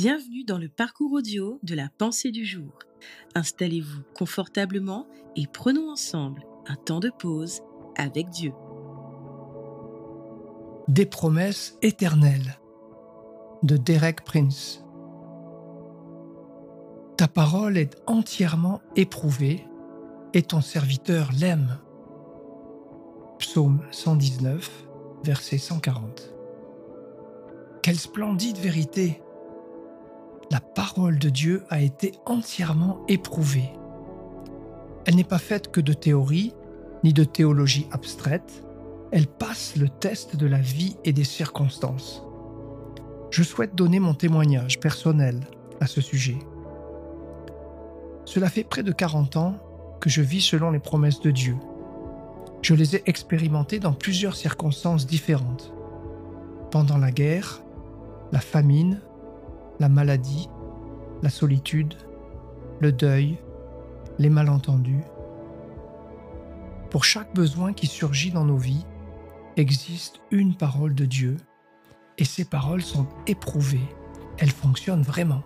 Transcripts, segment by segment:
Bienvenue dans le parcours audio de la pensée du jour. Installez-vous confortablement et prenons ensemble un temps de pause avec Dieu. Des promesses éternelles de Derek Prince. Ta parole est entièrement éprouvée et ton serviteur l'aime. Psaume 119, verset 140. Quelle splendide vérité La parole de Dieu a été entièrement éprouvée. Elle n'est pas faite que de théorie, ni de théologie abstraite, elle passe le test de la vie et des circonstances. Je souhaite donner mon témoignage personnel à ce sujet. Cela fait près de 40 ans que je vis selon les promesses de Dieu. Je les ai expérimentées dans plusieurs circonstances différentes. Pendant la guerre, la famine, la maladie, la solitude, le deuil, les malentendus. Pour chaque besoin qui surgit dans nos vies, existe une parole de Dieu et ces paroles sont éprouvées. Elles fonctionnent vraiment.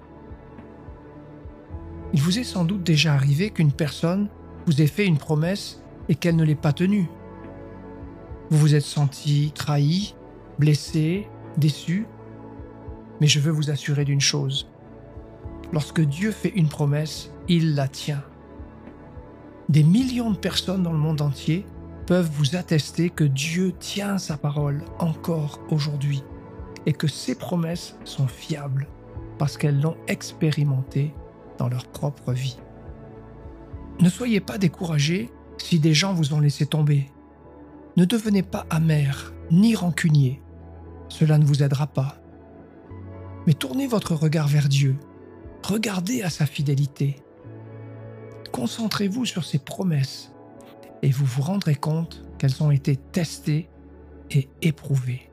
Il vous est sans doute déjà arrivé qu'une personne vous ait fait une promesse et qu'elle ne l'ait pas tenue. Vous vous êtes senti trahi, blessé, déçu. Mais je veux vous assurer d'une chose. Lorsque Dieu fait une promesse, il la tient. Des millions de personnes dans le monde entier peuvent vous attester que Dieu tient sa parole encore aujourd'hui et que ses promesses sont fiables parce qu'elles l'ont expérimenté dans leur propre vie. Ne soyez pas découragés si des gens vous ont laissé tomber. Ne devenez pas amer ni rancunier. Cela ne vous aidera pas. Mais tournez votre regard vers Dieu. Regardez à sa fidélité. Concentrez-vous sur ses promesses et vous vous rendrez compte qu'elles ont été testées et éprouvées.